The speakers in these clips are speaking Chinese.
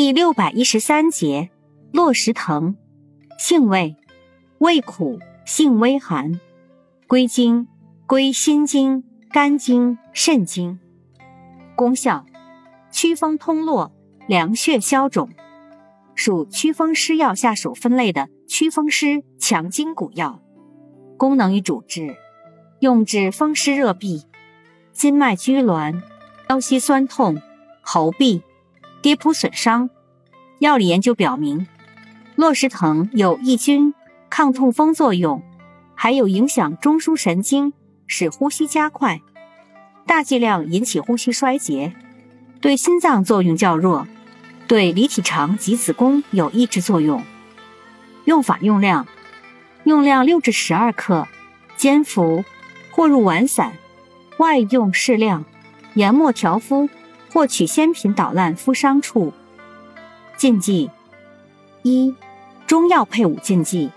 第六百一十三节，落石藤，性味，味苦，性微寒，归经，归心经、肝经、肾经。功效，祛风通络，凉血消肿，属祛风湿药下属分类的祛风湿强筋骨药。功能与主治，用治风湿热痹、筋脉拘挛、腰膝酸痛、喉痹。跌扑损伤，药理研究表明，落石藤有抑菌、抗痛风作用，还有影响中枢神经，使呼吸加快，大剂量引起呼吸衰竭，对心脏作用较弱，对离体肠及子宫有抑制作用。用法用量：用量六至十二克，煎服或入丸散，外用适量，研末调敷。或取鲜品捣烂敷伤处。禁忌一，中药配伍禁忌：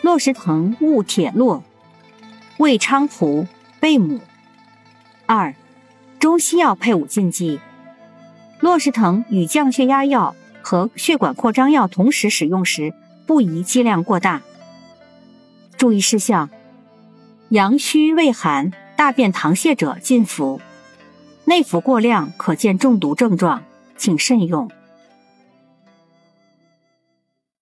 落石藤误铁络，胃菖蒲、贝母。二，中西药配伍禁忌：落石藤与降血压药和血管扩张药同时使用时，不宜剂量过大。注意事项：阳虚胃寒、大便溏泻者禁服。内服过量可见中毒症状，请慎用。